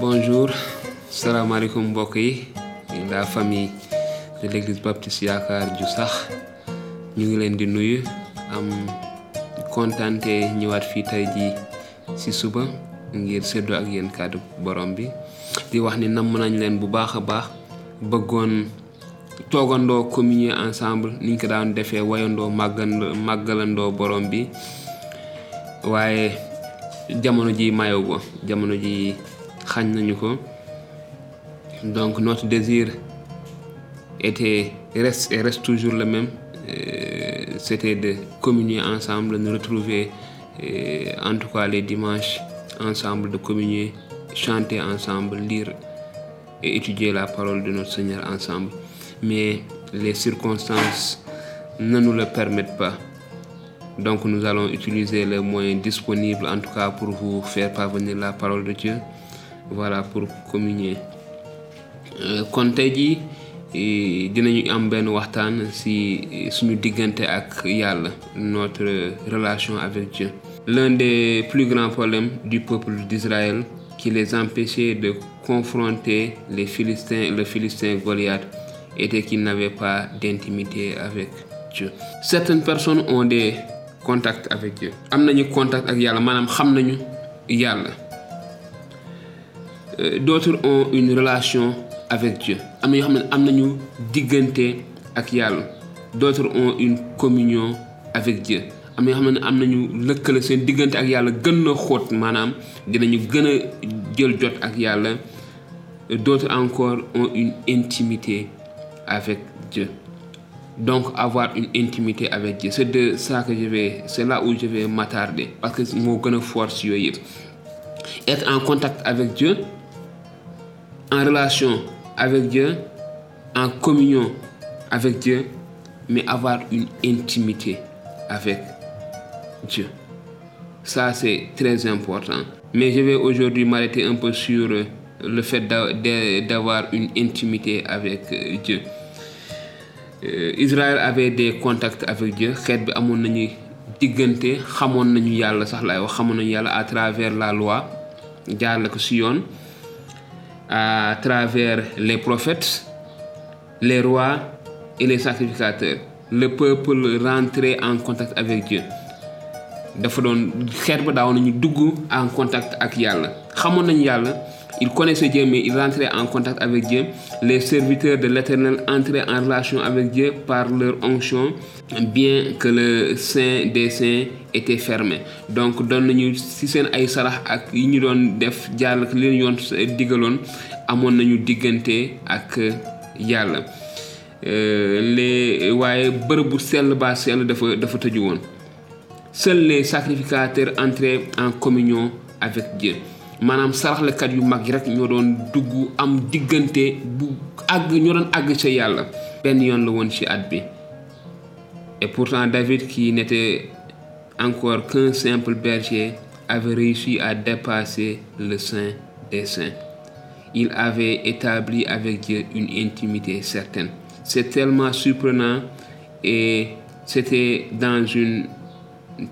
bonjour. Salaamaaleykum mbokk yi la famille de l'église baptiste yaakaar ju sax ñu ngi leen di nuyu. Am kontante ñëwaat fii tey ji ci suba ngir séddoo ak yéen kàddu borom bi di wax ni namm nañ leen bu baax a baax bëggoon toogandoo communier ensemble. Niñ ko daan defee wayandoo màggandoo màggalandoo borom bi waaye jamono ji mayow ko jamono ji donc notre désir était reste et reste toujours le même euh, c'était de communier ensemble nous retrouver euh, en tout cas les dimanches ensemble de communier chanter ensemble lire et étudier la parole de notre Seigneur ensemble. Mais les circonstances ne nous le permettent pas. Donc nous allons utiliser les moyens disponibles en tout cas pour vous faire parvenir la parole de Dieu voilà pour communier. Kon tey jii dinañu am waxtaan ci suñu ak notre relation avec Dieu. L'un des plus grands problèmes du peuple d'Israël qui les empêchait de confronter les Philistins le Philistin Goliath était qu'ils n'avaient pas d'intimité avec Dieu. Certaines personnes ont des contacts avec Dieu. Contact ak nañu yàlla d'autres ont une relation avec Dieu. Am na yoo d'autres ont une communion avec Dieu. Am na yoo xam ne am nañu lëkkale seen diggante ak yàlla gën xóot maanaam dinañu gën a jël jot ak yàlla. D'autres encore ont une intimité avec Dieu. Donc avoir une intimité avec Dieu. C'est de ça que je vais c'est là où je vais m'attarder parce que moo gën a fort si yooyu yëpp. Être en contact avec Dieu en relation avec Dieu en communion avec Dieu mais avoir une intimité avec Dieu. Ça c'est très important. Mais je vais aujourd'hui m'arrêter un peu sur le fait d'avoir une intimité avec Dieu. Israël avait des contacts avec Dieu. Diggante xamoon nañu yàlla sax laay wax xamoon nañu yàlla à travers la loi jaarle ko ci yoon à travers les prophètes les rois et les sacrificateurs. Le peuple rentrait en contact avec Dieu. Dafa doon xeet ba daaw en contact ak yàlla ils connaissaient Dieu mais ils rentraient en contact avec Dieu. Les serviteurs de l'Éternel entraient en relation avec Dieu par leur onction bien que le sein des saints était fermé. Donc doon ay sarax ak yi ñu def yoon digaloon ak yàlla. Les waaye bërëb bu seuls les sacrificateurs entraient en communion avec Dieu et pourtant David qui n'était encore qu'un simple berger avait réussi à dépasser le saint des saints. Il avait établi avec Dieu une intimité certaine. C'est tellement surprenant et c'était dans une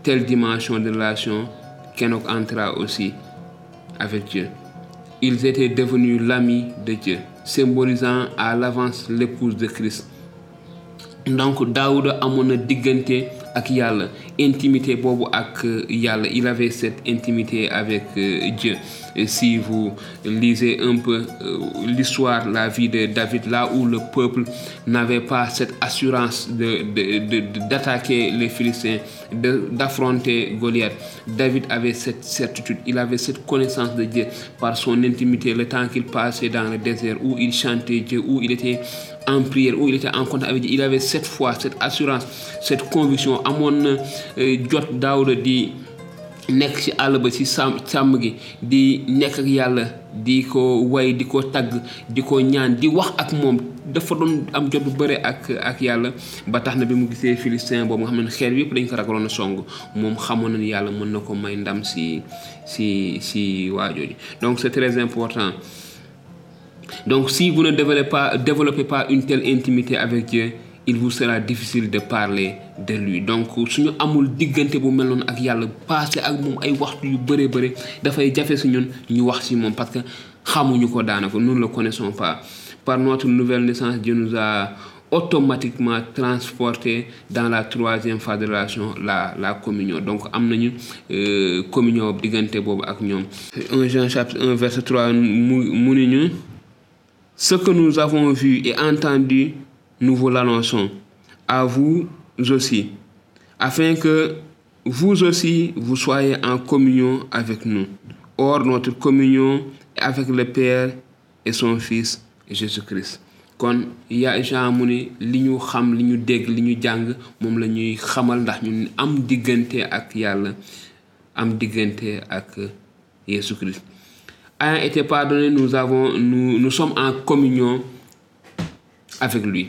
telle dimension de relation qu'Enoch entra aussi Dieu. Ils étaient devenus l'ami de Dieu, symbolisant à l'avance l'épouse de Christ. donc Daouda amoon na diggante ak yàlla intimité boobu ak yàlla. Il avait cette intimité avec Dieu. Et si vous lisez un peu l'histoire la vie de David là où le peuple n'avait pas cette assurance d'attaquer les Philistins d'affronter Goliath David avait cette certitude. Il avait cette connaissance de Dieu par son intimité le temps qu'il passait dans le désert où il chantait Dieu où il était en prière où il était en contact avec Dieu. Il avait cette foi cette assurance cette conviction. Amoon na jot Daawuda di nekk ci àll ba ci sàmm sàmm gi di nekk ak yàlla di ko way di ko tagg di ko ñaan di wax ak moom. Dafa doon am jot bu bëre ak ak yàlla. Ba tax na bi mu gisee philistin boobu nga xam ne xeer yëpp dañ ko ragaloon a song moom xamoon na ni yàlla mën na ko may ndam si si si waajooju donc c'est très important. Donc si vous ne développez pas développez pas une telle intimité avec Dieu il vous sera difficile de parler de lui. Donc suñu amul diggante bu mel noonu ak yàlla passé ak moom ay waxtu yu bëree bëri dafay jafe si ñun ñu wax si moom parce que xamuñu ko daanaka nous ne le connaissons pas. Par notre nouvelle naissance Dieu nous a automatiquement transporté dans la troisième phase de relation la la communion. Donc am nañu communion diggante boobu ak ñoom. 1 Jean chapitre 1 verset 3 mu mu ñu ce que nous avons vu et entendu nous vous l'annonçons. À vous aussi. Afin que vous aussi vous soyez en communion avec nous. Or notre communion est avec le Père et son Fils Jésus-Christ. Kon ya Jean mu ni li ñu xam li ñu dégg li ñu jàng moom la ñuy xamal ndax am diggante ak yàlla am diggante ak Jésus Christ ayant été pardonné nous avons nous nous sommes en communion avec lui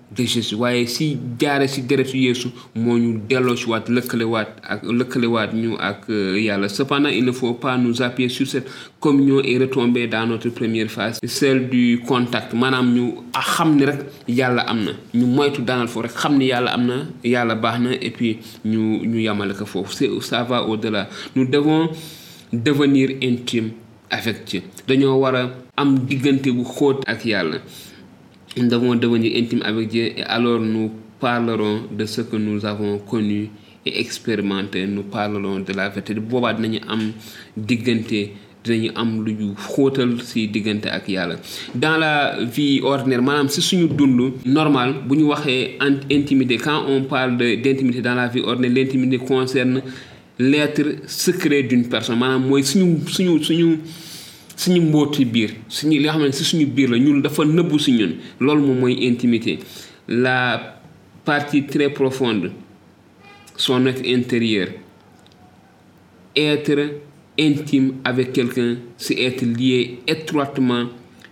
de Jésus. Waaye si jaare si deretu Yeesu moo ñu delloo ci waat lëkkalewaat ak lëkkalewaat ñu ak yàlla. Cependant il ne faut pas nous appuyer sur cette communion et retomber dans notre première phase celle du contact. Maanaam ñu xam ni rek yàlla am na. Ñu moytu daanal foofu rek xam ni yàlla am na yàlla baax na et puis ñu ñu yamale ko foofu. C'est ça va au-delà. Nous devons devenir intime avec Dieu. Dañoo war a am diggante bu xóot ak yàlla nous devons devenir intimes avec Dieu et alors nous parlerons de ce que nous avons connu et expérimenté. Nous parlerons de la vérité. Boobaa dinañu am diggante dinañu am lu ñu xóotal ci diggante ak dans la vie ordinaire maanaam ci suñu dund normal bu ñu waxee intimité quand on parle de d'intimité dans la vie ordinaire l'intimité concerne l'être secret d'une personne. Maanaam mooy suñu suñu suñu suñu mbooti biir suñu li nga xam ne si suñu biir la ñun dafa nëbbu si ñun. Loolu la partie très profonde son être intérieur. Être intime avec quelqu'un c'est être lié étroitement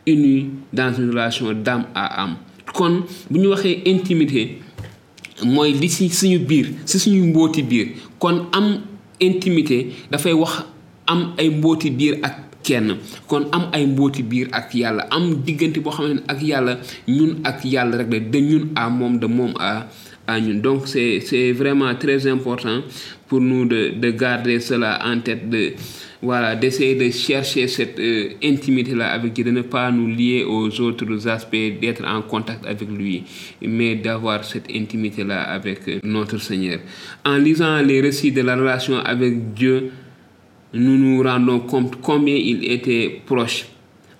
uni dans une relation d'âme à âme. Kon bu ñu waxee intimité mooy li si suñu biir si suñu mbooti biir. Kon am intimité dafay wax am ay kenn. Am ay mbooti biir am diggante boo ne ak de ñun à de moom à à ñun. Donc c'est c'est vraiment très important pour nous de de garder cela en tête de voilà d'essayer de chercher cette euh, intimité là avec Dieu de ne pas nous lier aux autres aspects d'être en contact avec lui mais d'avoir cette intimité là avec notre Seigneur. En lisant les récits de la relation avec Dieu nous nous rendons compte combien il était proche.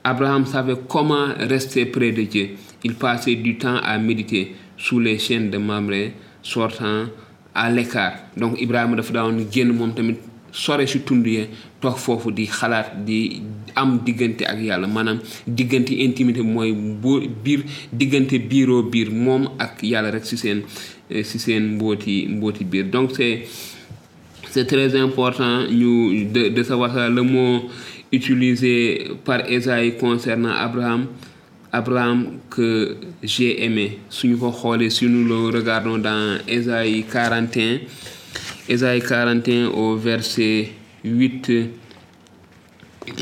Abraham savait comment rester près de Dieu. Il passait du temps à méditer sous les chaînes de Mamré, sortant à l'écart. Donc Ibrahima dafa daan génn moom tamit sore si tund yi toog foofu di xalaat di am diggante ak yàlla maanaam diggante intimité mooy boo biir diggante biiroo biir moom ak yàlla rek si seen si seen mbooti mbooti biir donc c'est c'est très important de savoir ça le mot utilisé par Ésaïe concernant Abraham. Abraham que j'ai aimé. Si nous le regardons dans Ésaïe 41 Ésaïe 41 au verset 8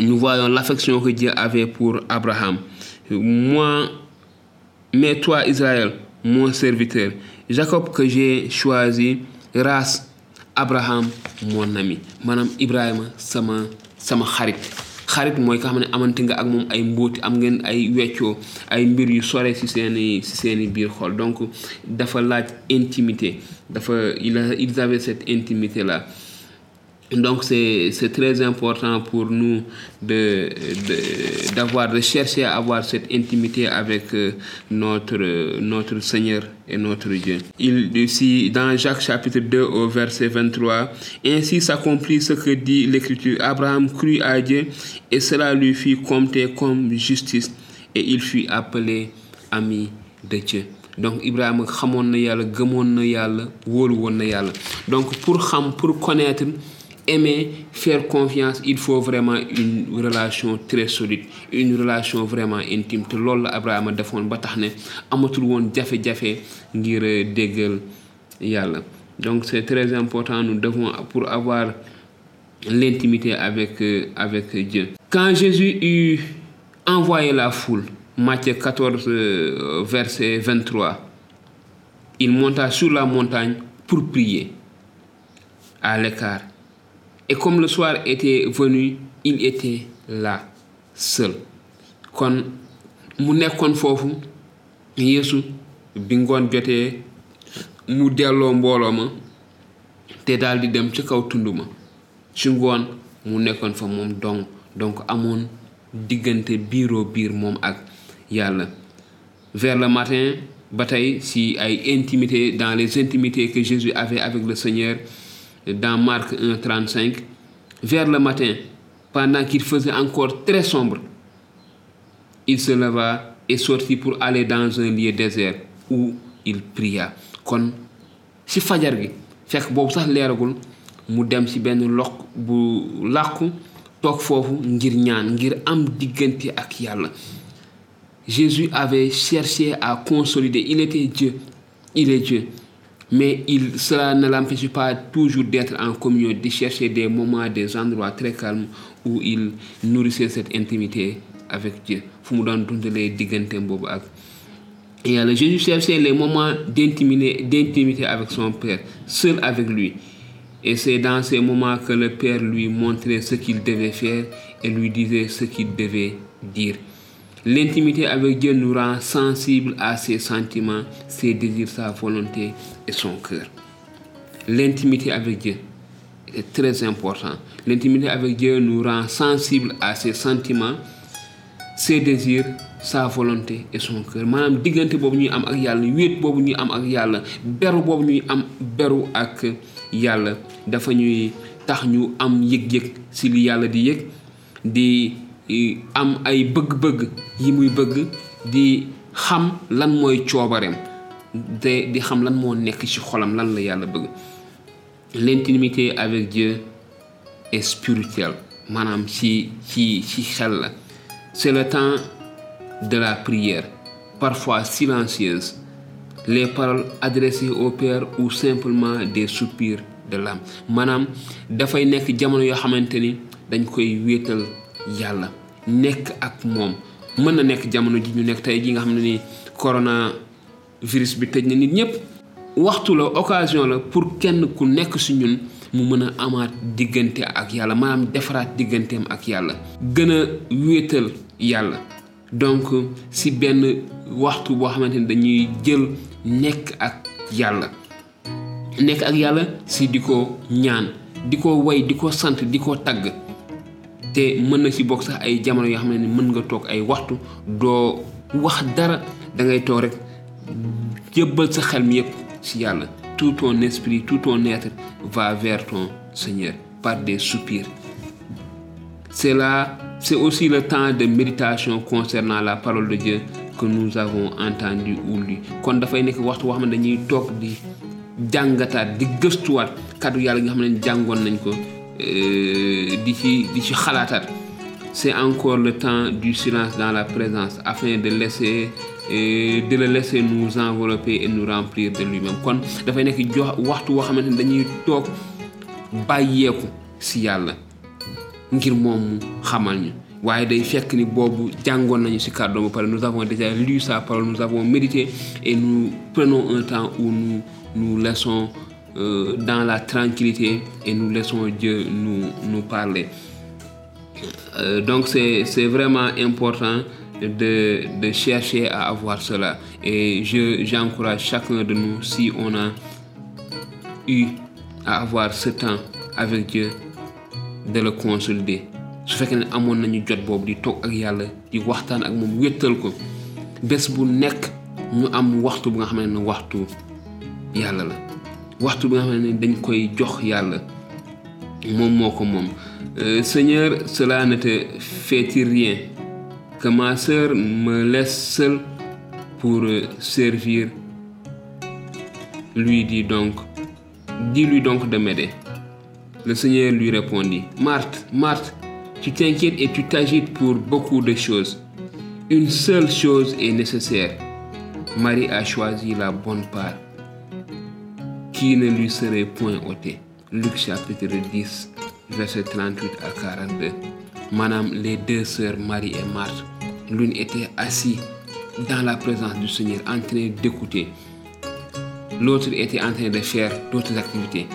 nous voyons l'affection que Dieu avait pour Abraham. Moi mais toi Israël mon serviteur Jacob que j'ai choisi race Abraham mon ami maanaam Ibrahima sama sama xarit. Xarit mooy ka xam ne amante nga ak moom ay mbóoti am ngeen ay weccoo ay mbir yu sore ci seeni ci seeni biir xol. Donc dafa laaj intimité. Dafa il ils avaient cette intimité là donc c'est très important pour nous de de d'avoir de chercher à avoir cette intimité avec notre notre Seigneur et notre Dieu. Il dit dans Jacques chapitre 2 au verset 23 ainsi s'accomplit ce que dit l'Écriture Abraham crut à Dieu et cela lui fut compté comme justice et il fut appelé ami de Dieu. donc donc pour connaître aimer, faire confiance, il faut vraiment une relation très solide, une relation vraiment intime. te loolu la Abrahama defoon ba jafe-jafe ngir euh, donc c'est très important nous devons pour avoir l'intimité avec euh, avec Dieu. Quand Jésus eut envoyé la foule, Matthieu 14 euh, verset 23, il monta sur la montagne pour prier à l'écart. Et comme le soir était venu, il était là, seul. kon mu nekkoon foofu Yeesu bi ngoon jotee mu delloo mbooloo ma te daal di dem ci kaw tund ma. Ci ngoon mu nekkoon fa moom dong. Donc amoon diggante biiroo biir moom ak yàlla. Vers le matin ba tey si ay intimité dans les intimités que Jésus avait avec le Seigneur dans Marc 1 35 vers le matin pendant qu'il faisait encore très sombre il se leva et sortit pour aller dans un lieu désert où il pria. Kon ci fajar gi mu dem ci benn lox bu làqu toog foofu ngir ngir am Jésus avait cherché à consolider. Il était Dieu. Il est Dieu mais il cela ne l'empêche pas toujours d'être en communion de chercher des moments des endroits très calmes où il nourrissait cette intimité avec Dieu. Ak yàlla. Jésus cherchait les moments d'intimité avec son Père seul avec lui. Et c'est dans ces moments que le Père lui montrait ce qu'il devait faire et lui disait ce qu'il devait dire L'intimité avec Dieu nous rend sensibles à ses sentiments, ses désirs, sa volonté et son cœur. L'intimité avec Dieu est très important. L'intimité avec Dieu nous rend sensibles à ses sentiments, ses désirs, sa volonté et son cœur maanaam diggante am am am ak am am ay bëgg-bëgg yi muy bëgg di xam lan mooy coobareem te di xam lan moo nekk ci xolam lan la yàlla bëgg. L'intimité avec Dieu est spirituelle maanaam ci ci ci xel la. C'est le temps de la prière parfois silencieuse. Les paroles adressées au Père ou simplement des soupirs de l'âme. Maanaam dafay nekk jamono yoo xamante ni dañ koy wéetal yàlla nekk ak moom. mën na nekk jamono ji ñu nekk tey ji nga xam ne ni corona virus bi tëj na nit ñëpp waxtu la occasion la pour kenn ku nekk si ñun mu mën a amaat diggante ak yàlla maanaam defaraat digganteem ak yàlla gën a wéetal yàlla. donc si benn waxtu boo xamante ni dañuy jël nekk ak yàlla. nekk ak yàlla si di ko ñaan di ko way di ko sant di te mën na ci bokk sax ay jamono mën nga toog ay waxtu doo wax dara da ngay toog rek tout ton esprit tout ton être va vers ton Seigneur par des soupirs. C'est là c'est aussi le temps de méditation concernant la parole de Dieu que nous avons entendu ou lu. Kon dafay nekk waxtu boo xam ne dañuy toog di jàngataat di gëstuwaat kàddu yàlla nga xam ne jàngoon di ci di ci xalaataat c'est encore le temps du silence dans la présence afin de laisser de le laisser nous envelopper et nous remplir de lui-même. Kon dafay nekk jox waxtu woo xamante ne dañuy toog bàyyeeku si yàlla ngir moom mu xamal ñu. Waaye day fekk ni boobu jàngoon nañu ci kàddoom ba pare nous avons déjà lu sa parole nous avons médité et nous prenons un temps où nous nous laissons euh, dans la tranquillité et nous laissons Dieu nous nous parler. Euh, donc c'est vraiment important de de chercher à avoir cela. Et je j'encourage chacun de nous si on a eu à avoir ce temps avec Dieu de le consolider su fekkee ne amoon nañu jot boobu di toog ak yàlla di waxtaan ak moom wéttal ko bés bu nekk ñu am waxtu bu nga xam ne waxtu yàlla la waxtu bi nga xam ne dañ koy jox yàlla moom Seigneur cela ne te fait-il rien que ma sœur me laisse seule pour servir lui dit donc dis-lui donc de m'aider Le Seigneur lui répondit, Marthe, Marthe, tu t'inquiètes et tu t'agites pour beaucoup de choses. Une seule chose est nécessaire. Marie a choisi la bonne part qui ne lui serait point ôtée. Luc chapitre 10, verset 38 à 42. Madame, les deux sœurs Marie et Marthe, l'une était assise dans la présence du Seigneur en train d'écouter. L'autre était en train de faire d'autres activités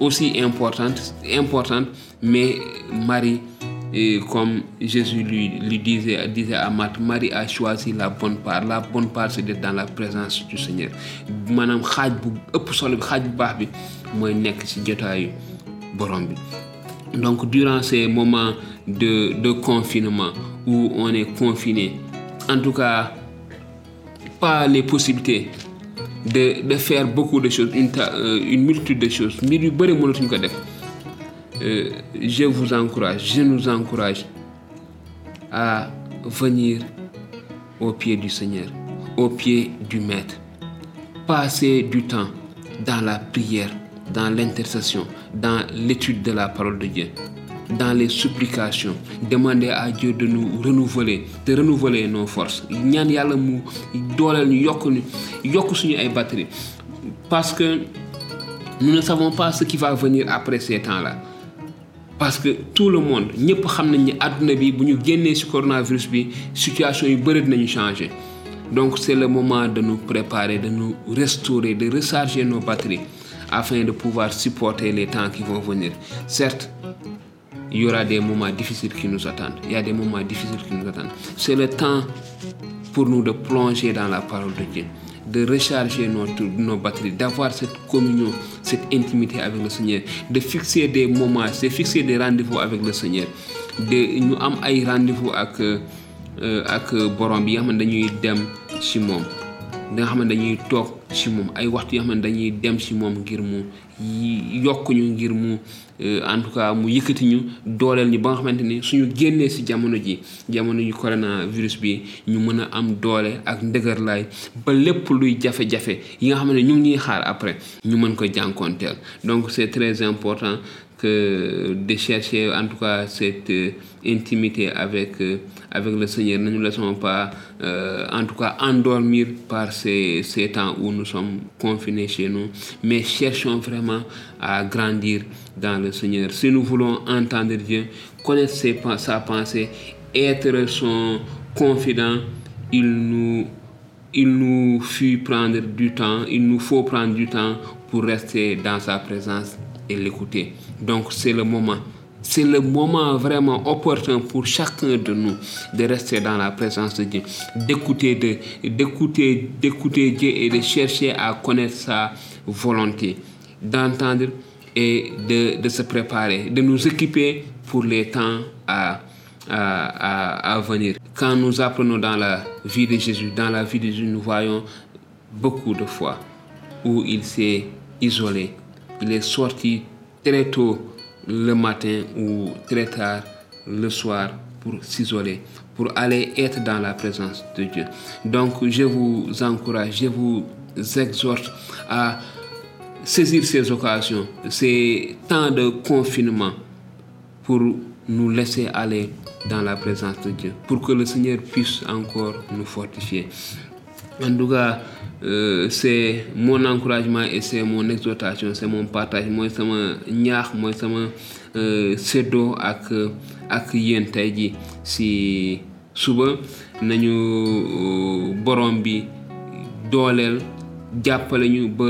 aussi importantes, importantes mais Marie, et comme Jésus lui, disait, à Marthe, Marie a choisi la bonne part. La bonne part, c'est d'être dans la présence du Seigneur. Madame, xaaj bu ëpp solo bi xaaj bu. Donc, durant ces moments de, confinement où on est confiné, en tout cas, pas les possibilités de, faire beaucoup de choses, une, euh, multitude de choses. mbir yu bëri mënatuñ ko def. Euh, je vous encourage, je nous encourage à venir au pied du Seigneur, au pied du Maître. Passer du temps dans la prière, dans l'intercession, dans l'étude de la parole de Dieu, dans les supplications. Demander à Dieu de nous renouveler, de renouveler nos forces. parce que nous ne savons pas ce qui va venir après ces temps-là. Parce que tout le monde ñëpp xam nañ ni àdduna bi bu ñu coronavirus bi situation yu changer. Donc c'est le moment de nous préparer de nous restaurer de recharger nos batteries afin de pouvoir supporter les temps qui vont venir. Certes il y aura des moments difficiles qui nous attendent. Il y a des moments difficiles qui nous attendent. C'est le temps pour nous de plonger dans la parole de Dieu, de recharger notre, nos batteries, d'avoir cette communion, cette intimité avec le Seigneur, de fixer des moments, de fixer des rendez-vous avec le Seigneur, de ñu am ay rendez-vous ak euh, ak borom bi nga nga ne dañuy toog ci moom dem ci moom ngir mu yokk ñu ngir mu euh, en tout cas mu yëkkati ñu dooleel ñu ba nga xamante ni ci jamono ji jamono bi ñu mën a am doole ak ndëgërlaay ba lépp luy jafe-jafe yi nga après ñu mën ko donc c'est très important de chercher en tout cas cette euh, intimité avec euh, avec le Seigneur. Ne nous laissons pas euh, en tout cas endormir par ces, ces temps où nous sommes confinés chez nous, mais cherchons vraiment à grandir dans le Seigneur. Si nous voulons entendre Dieu, connaître sa pensée, être son confident, il nous il nous fut prendre du temps, il nous faut prendre du temps pour rester dans sa présence et l'écouter. Donc c'est le moment. C'est le moment vraiment opportun pour chacun de nous de rester dans la présence de Dieu, d'écouter, d'écouter, d'écouter Dieu et de chercher à connaître sa volonté, d'entendre et de, se préparer, de nous équiper pour les temps à, à venir. Quand nous apprenons dans la vie de Jésus, dans la vie de Jésus, nous voyons beaucoup de fois où il s'est isolé. Il est sorti très tôt le matin ou très tard le soir pour s'isoler, pour aller être dans la présence de Dieu. Donc je vous encourage, je vous exhorte à saisir ces occasions, ces temps de confinement pour nous laisser aller dans la présence de Dieu, pour que le Seigneur puisse encore nous fortifier. En tout cas, euh, c'est mon encouragement et c'est mon exhortation, c'est mon partage. Moi, sama ñaax mooy sama euh, séddoo ak ak yéen tey ji si suba nañu euh, borom bi dooleel jàppale ñu ba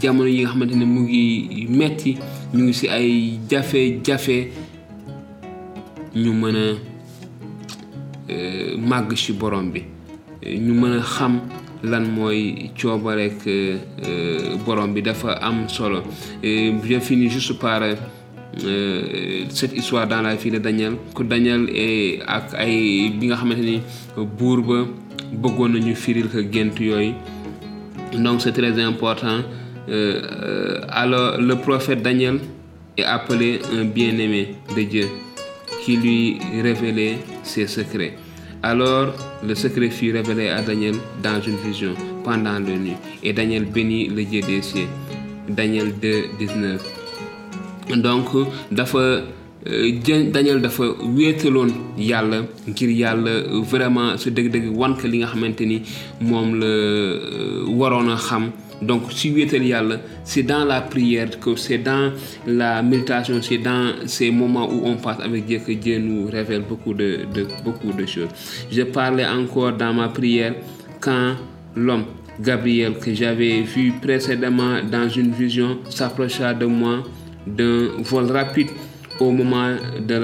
jamono yi nga xamante mu ngi metti ñu ngi si ay jafe-jafe ñu mën a euh, màgg ci borom bi ñu xam lan mooy coobareek euh, borom bi dafa am solo. Je finis juste par euh, cette histoire dans la vie de Daniel. Que Daniel et ak ay bi nga xamante ni buur ba bëggoon nañu firil ko donc c'est très important. Euh, euh, alors le prophète Daniel est appelé un bien-aimé de Dieu qui lui révélait ses secrets. Alors le secret fut révélé à Daniel dans une vision pendant la nuit. Et Daniel bénit le Dieu des cieux. Daniel 2, 19. donc dafa Daniel dafa wéetaloon yàlla ngir yàlla vraiment su dëgg-dëgg wan ko li nga xamante donc si wéetal yàlla c'est dans la prière que c'est dans la méditation c'est dans ces moments où on passe avec Dieu que Dieu nous révèle beaucoup de, beaucoup de choses je parlais encore dans ma prière quand l'homme Gabriel que j'avais vu précédemment dans une vision s'approcha de moi d'un vol rapide au moment de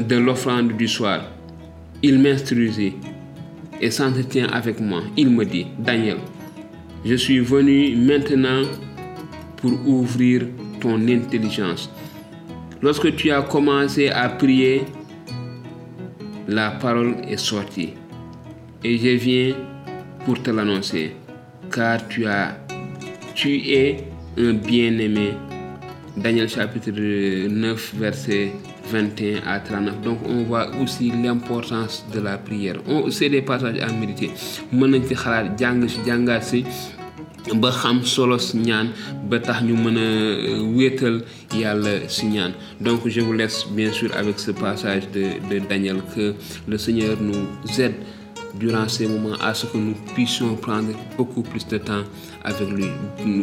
de l'offrande du soir. Il m'instruisit et s'entretient avec moi. Il me dit, Daniel, je suis venu maintenant pour ouvrir ton intelligence. Lorsque tu as commencé à prier, la parole est sortie. Et je viens pour te l'annoncer, car tu as tu es un bien-aimé Daniel chapitre 9, verset 21 à 39. Donc on voit aussi l'importance de la prière. C'est des passages à méditer. mën nañ ci xalaat jàng si ba xam solos ñaan ba tax ñu mën a wéetal yàlla si ñaan donc je vous laisse bien sûr avec ce passage de de Daniel que le Seigneur nous aide durant ces moments à ce que nous puissions prendre beaucoup plus de temps avec lui,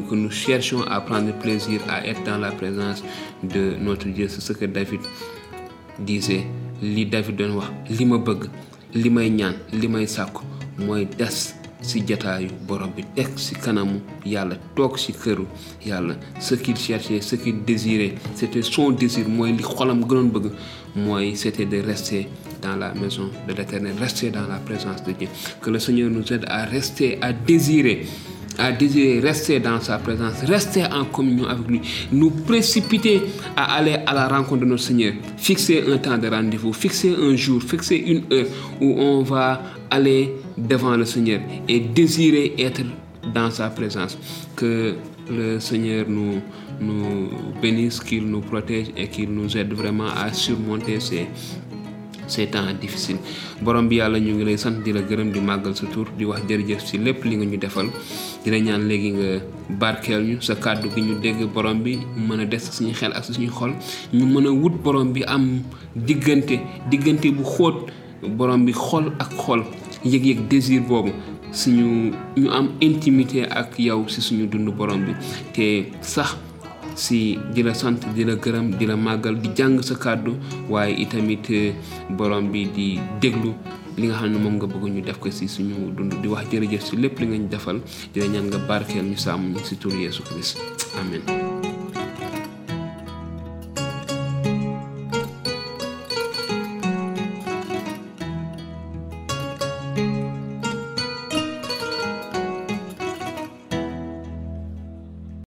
que nous cherchions à prendre plaisir à être dans la présence de notre Dieu. C'est ce que David disait. li David doon wax li ma bëgg li may ñaan li may sàkku mooy des si jataayu borom bi teg si kanamu yàlla toog si këru yàlla. Ce qu'il cherchait ce qu'il désirait c'était son désir mooy li xolam gënoon bëgg mooy c'était de rester dans la maison de l'éternel rester dans la présence de Dieu. Que le Seigneur nous aide à rester à désirer à désirer rester dans sa présence, rester en communion avec lui, nous précipiter à aller à la rencontre de notre Seigneur, fixer un temps de rendez-vous, fixer un jour, fixer une heure où on va aller devant le Seigneur et désirer être dans sa présence. Que le Seigneur nous, nous bénisse, qu'il nous protège et qu'il nous aide vraiment à surmonter ces ces temps difficiles. Borom bi yàlla ñu ngi lay sant di la gërëm di màggal sa tur di wax jërëjëf ci lépp li nga ñu defal. Di la ñaan léegi nga barkeel ñu sa kàddu gi ñu dégg borom bi mën a des suñu xel ak suñu xol. Ñu mën a wut borom bi am diggante diggante bu xóot borom bi xol ak xol yëg-yëg désir boobu suñu ñu am intimité ak yow si suñu dund borom bi. Te sax si di la sant di la gërëm di la màggal di jàng sa kàddu waaye itamit borom bi di déglu li nga xam ne moom nga bëgg ñu def ko si suñu dund di wax jërëjëf si lépp li nga ñu defal. Di la ñaan nga barkeel ñu sàmm si tur Yeesu Christ amen